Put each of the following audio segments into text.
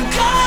gonna go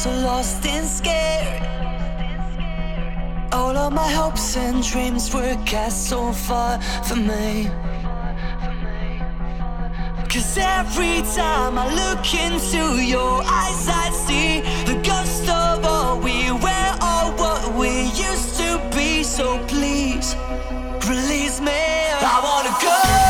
so lost and scared. All of my hopes and dreams were cast so far from me. Cause every time I look into your eyes, I see the ghost of all we were or what we used to be. So please, release me. I wanna go.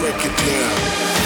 Break it down.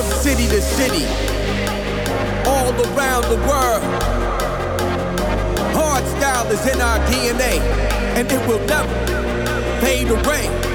from city to city, all around the world. Hard style is in our DNA, and it will never fade away.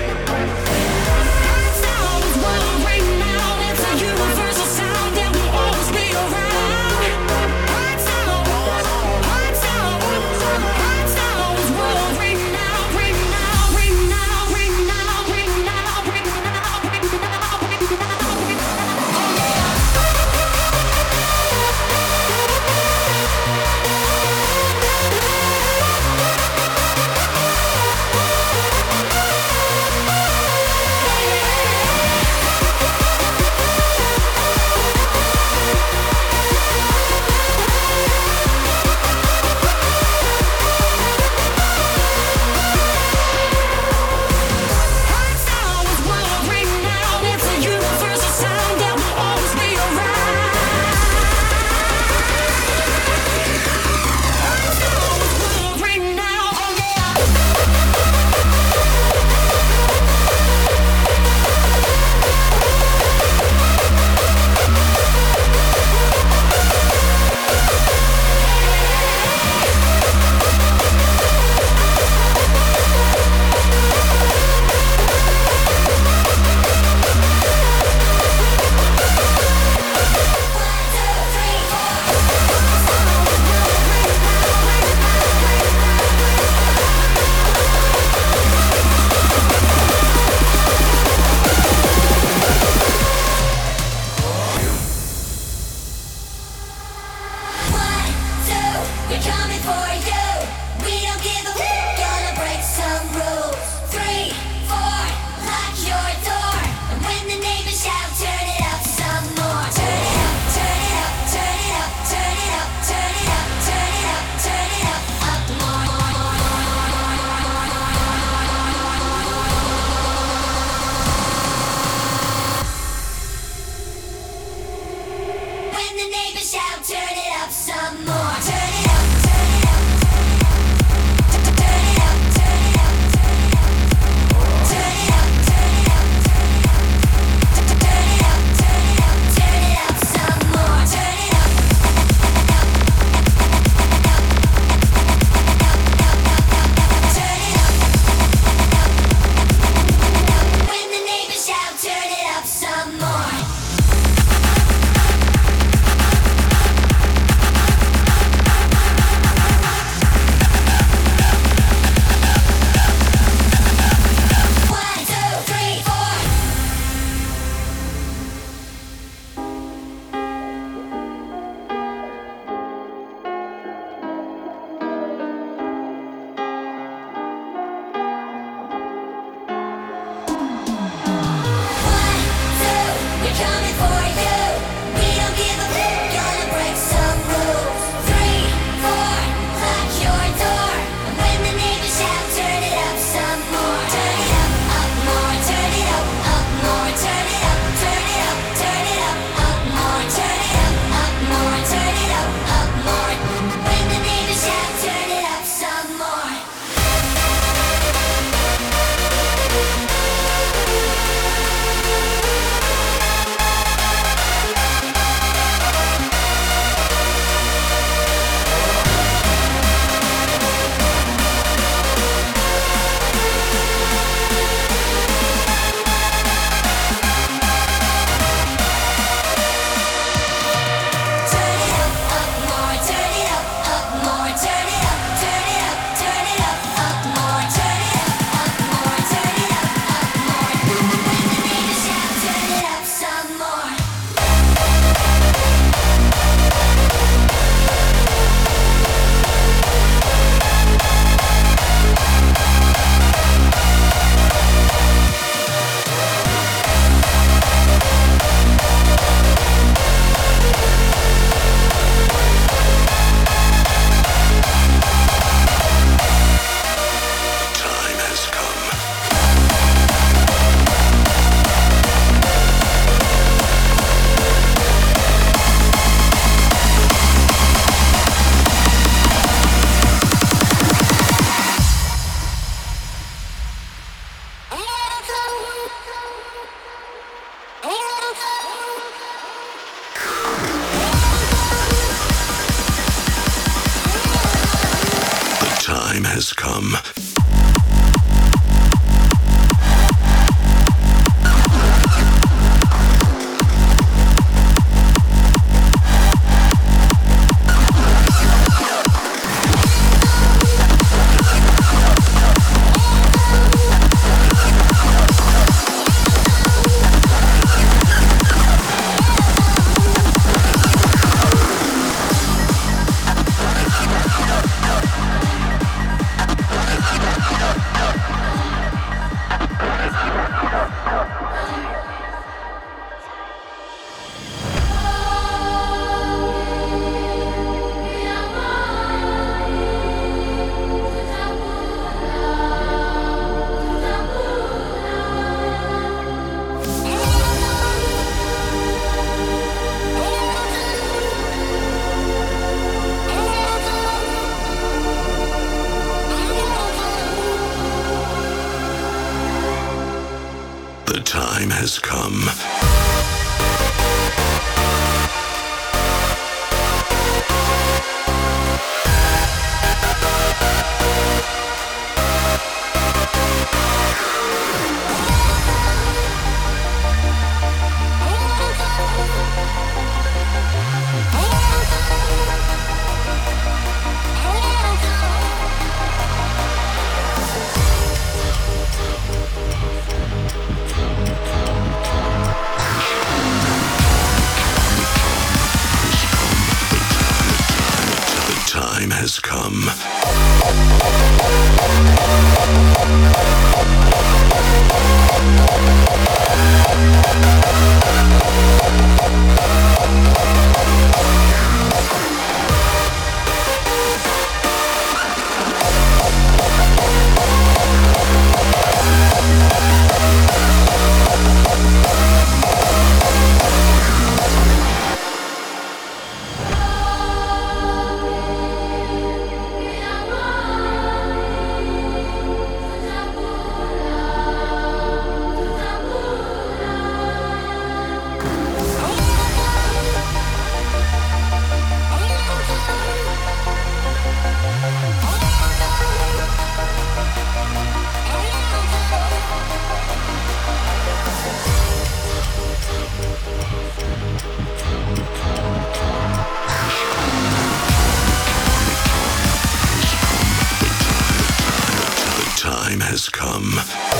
Your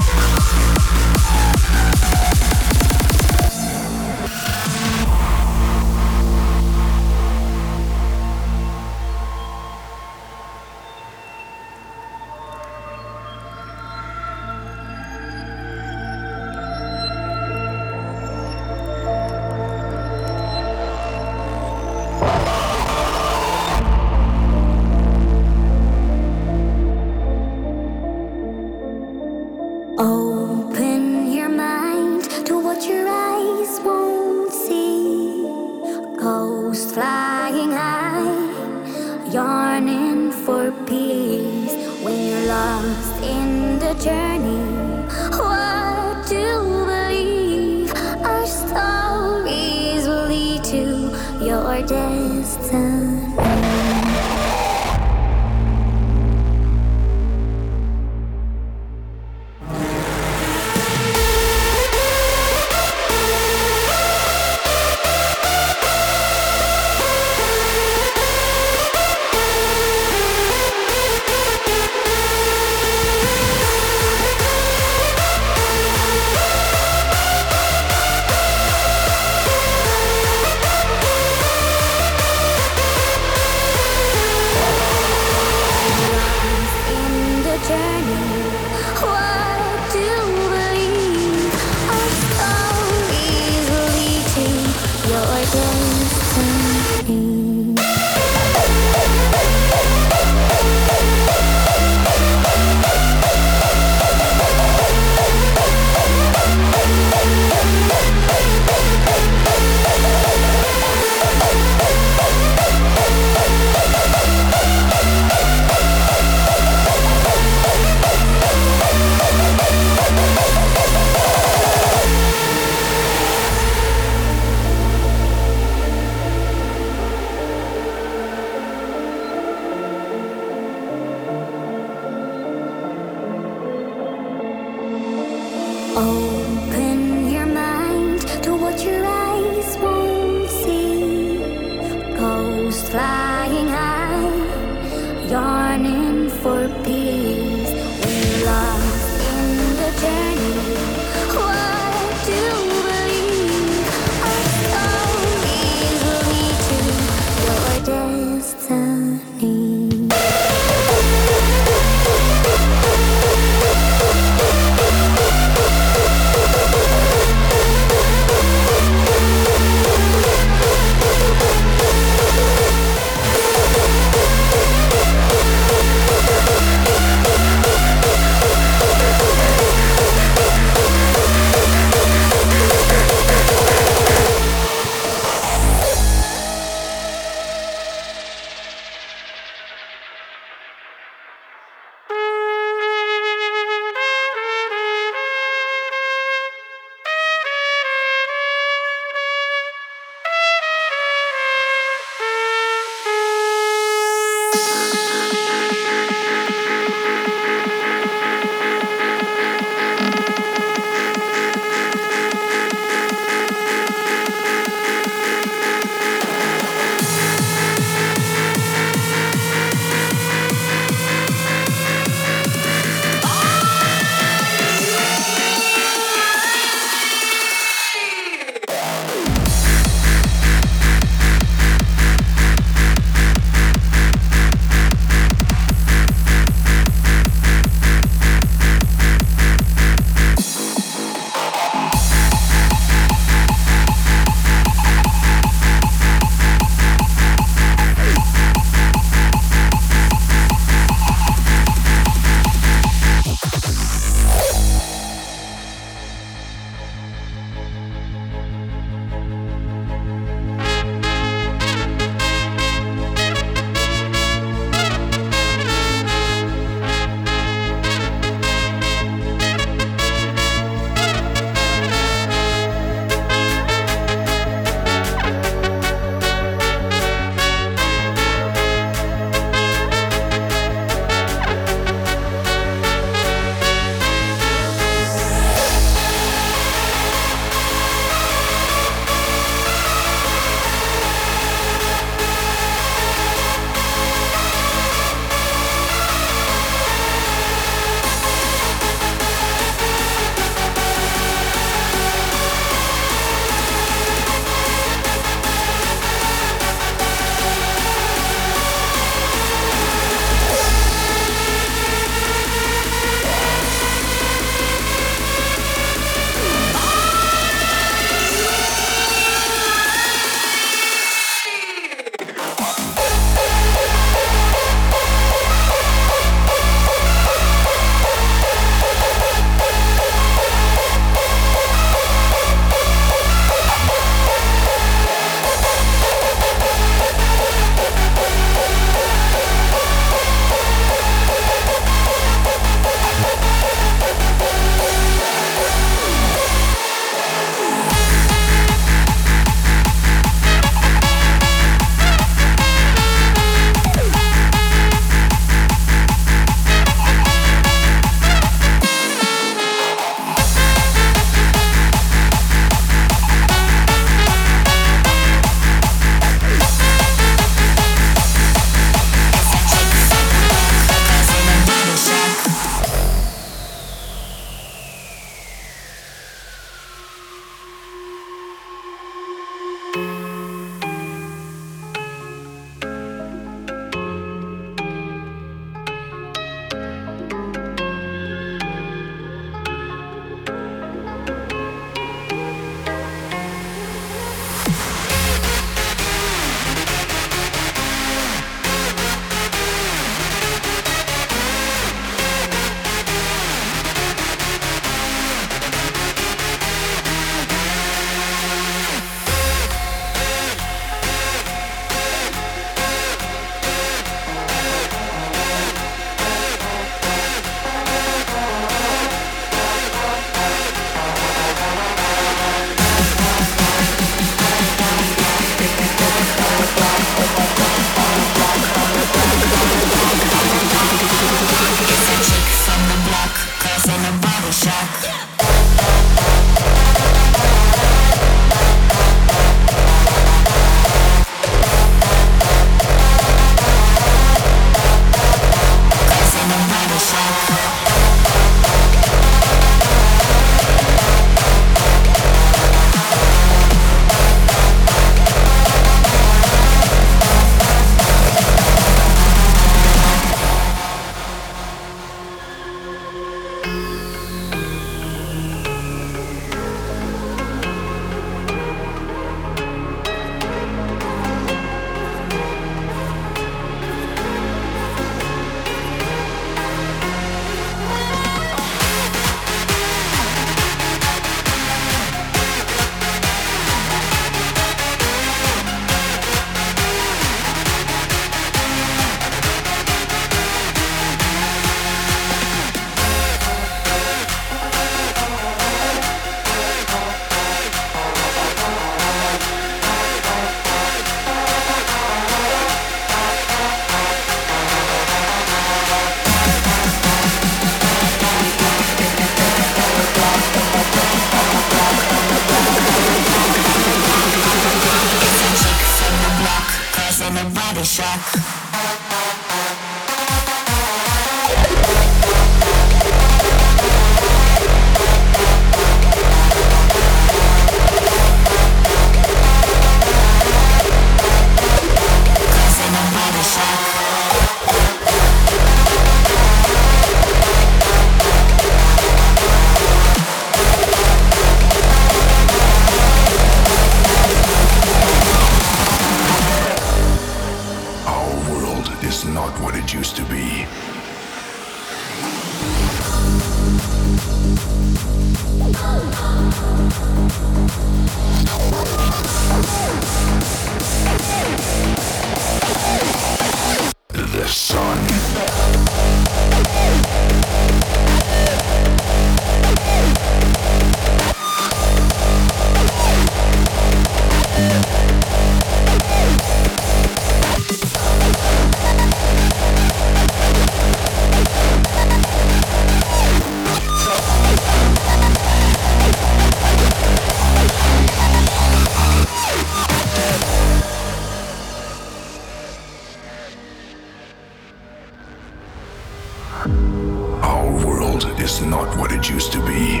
is not what it used to be.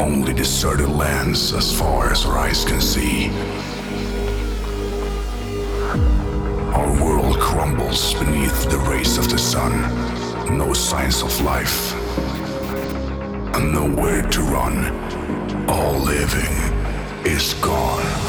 Only deserted lands as far as our eyes can see. Our world crumbles beneath the rays of the sun. No signs of life. And nowhere to run. All living is gone.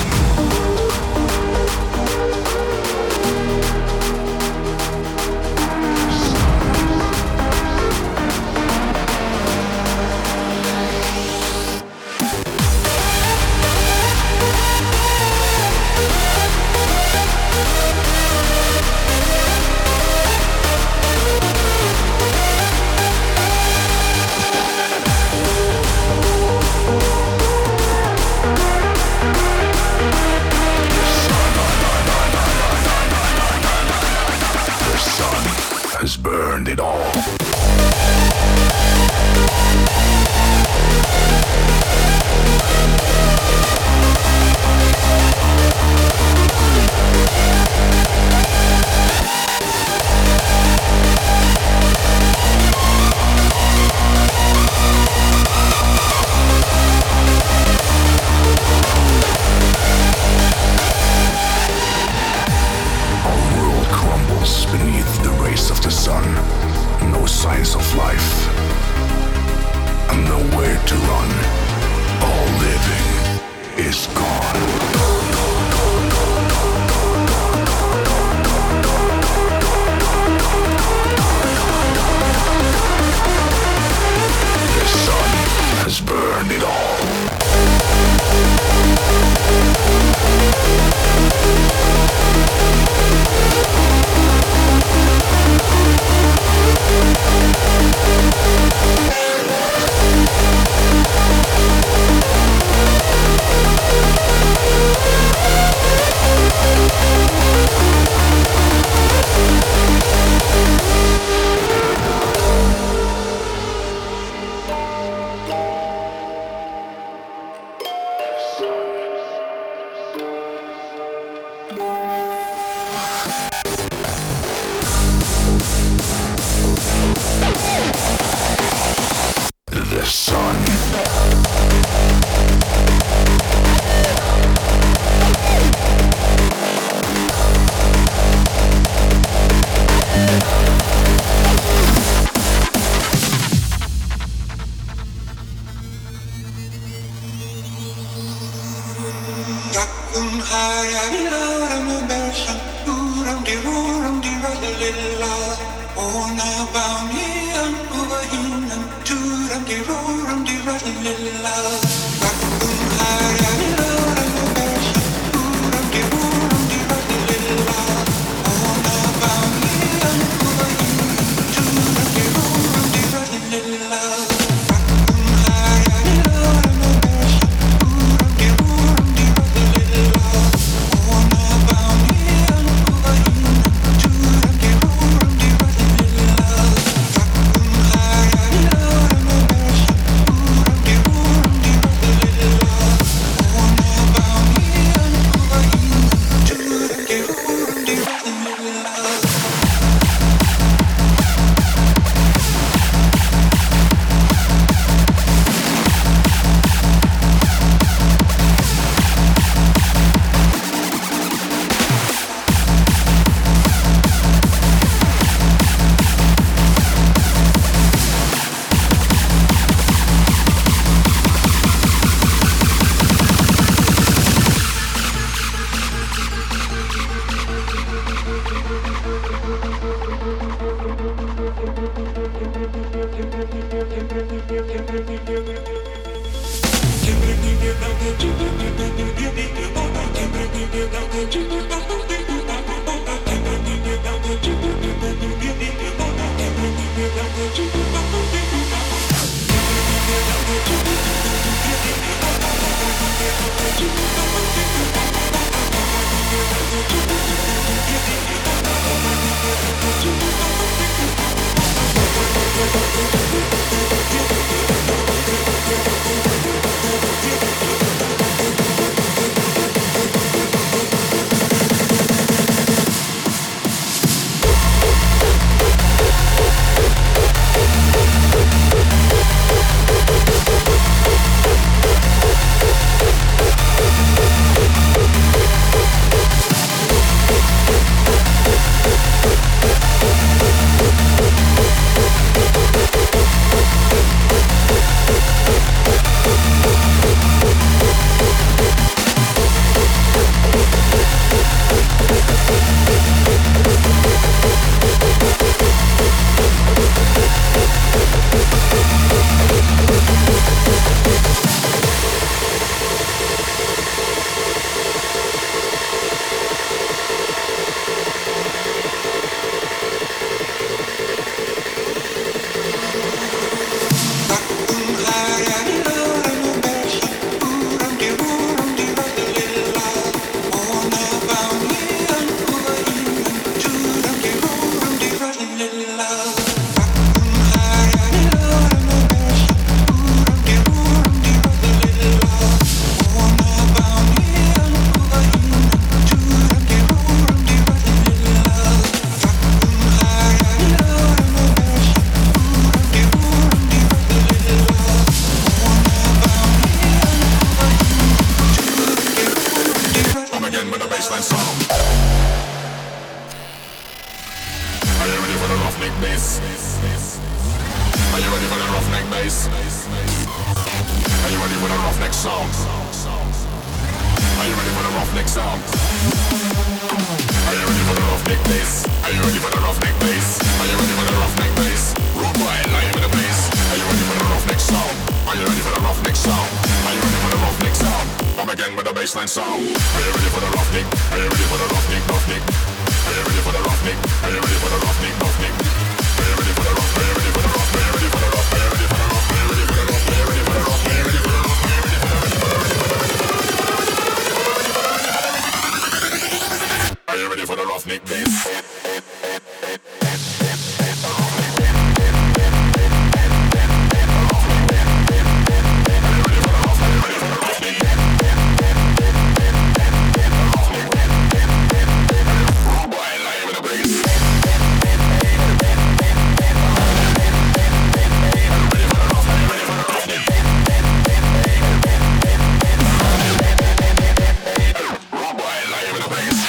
burned it all. place.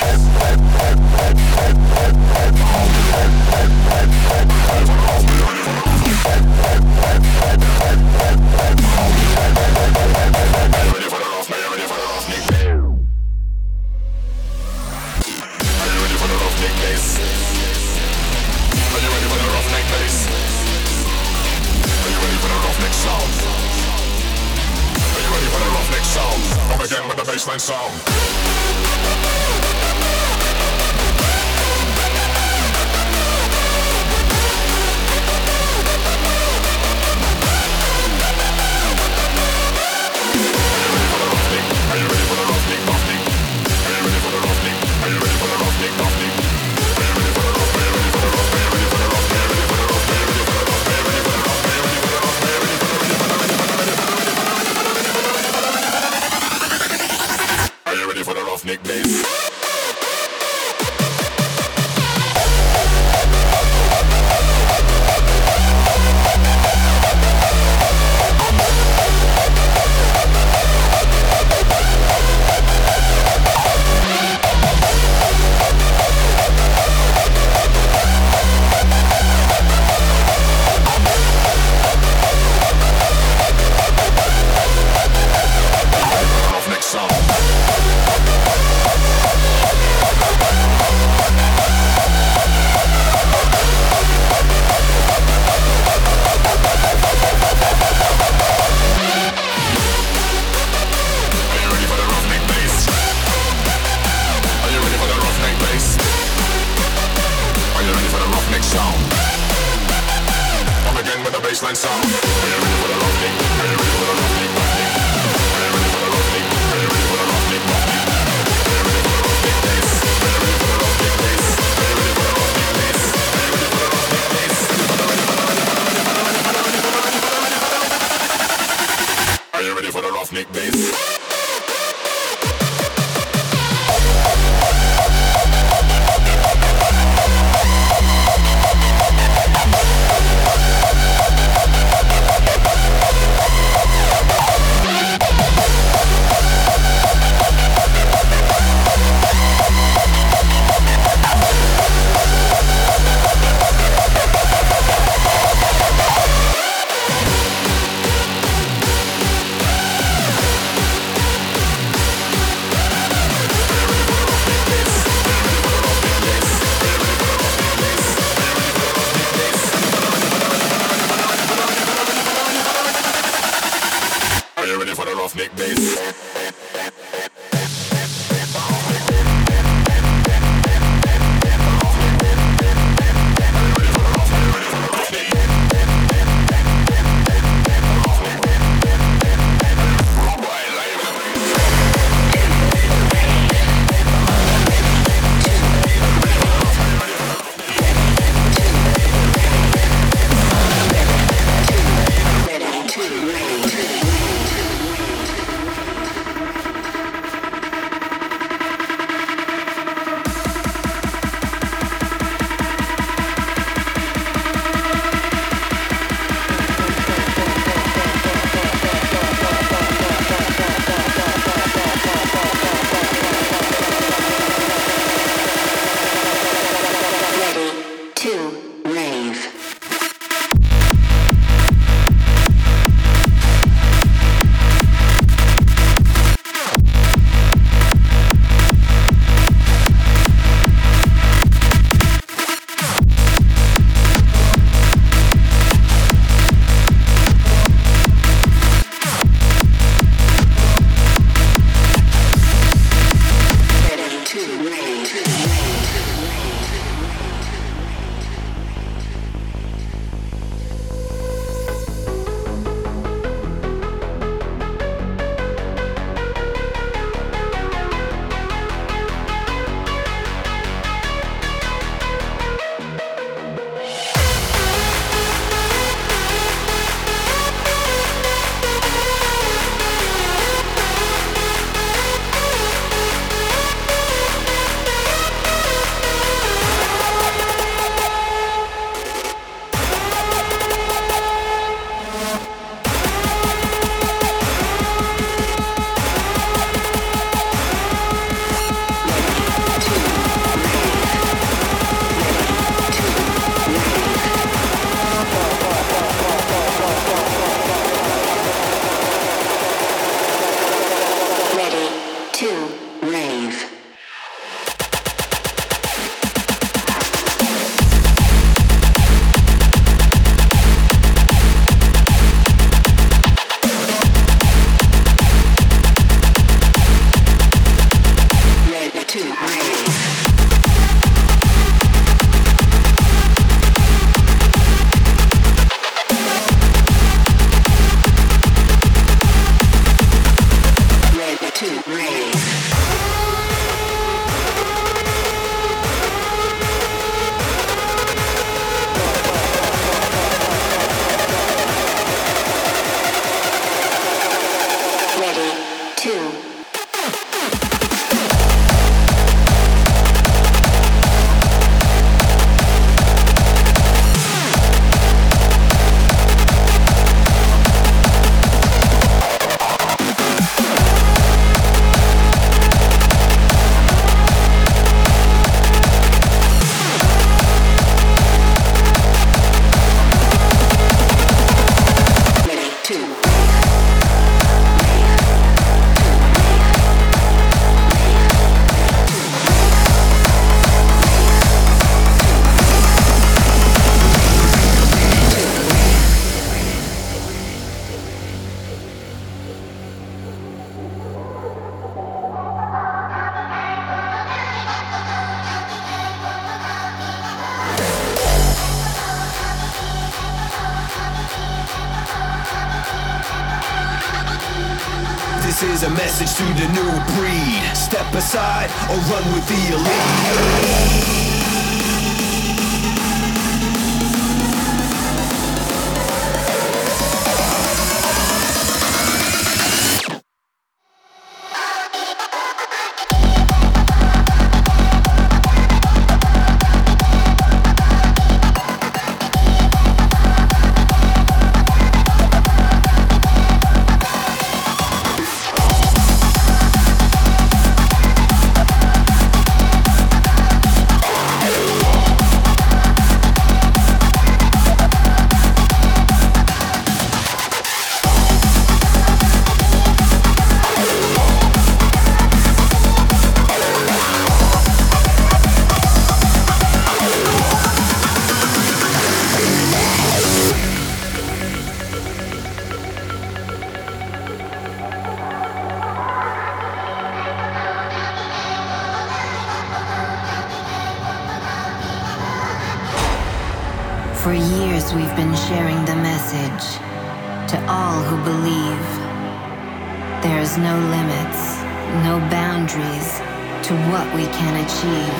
No limits, no boundaries to what we can achieve.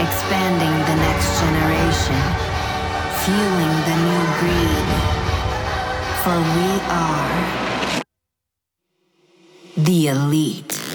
Expanding the next generation, fueling the new breed. For we are the elite.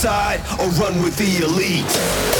Aside or run with the elite.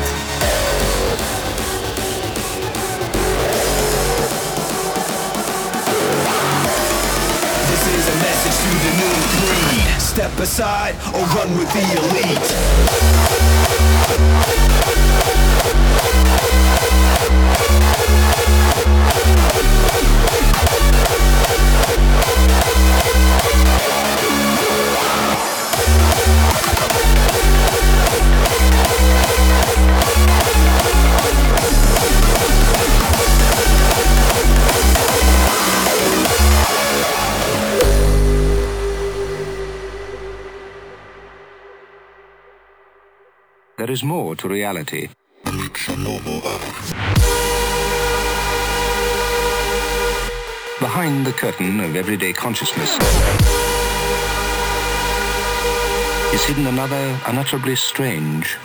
curtain of everyday consciousness is hidden another unutterably more to reality. Behind the curtain of everyday consciousness is hidden another unutterably strange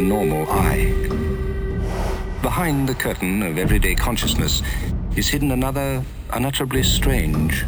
mental eye. Behind the curtain of everyday consciousness is hidden another unutterably strange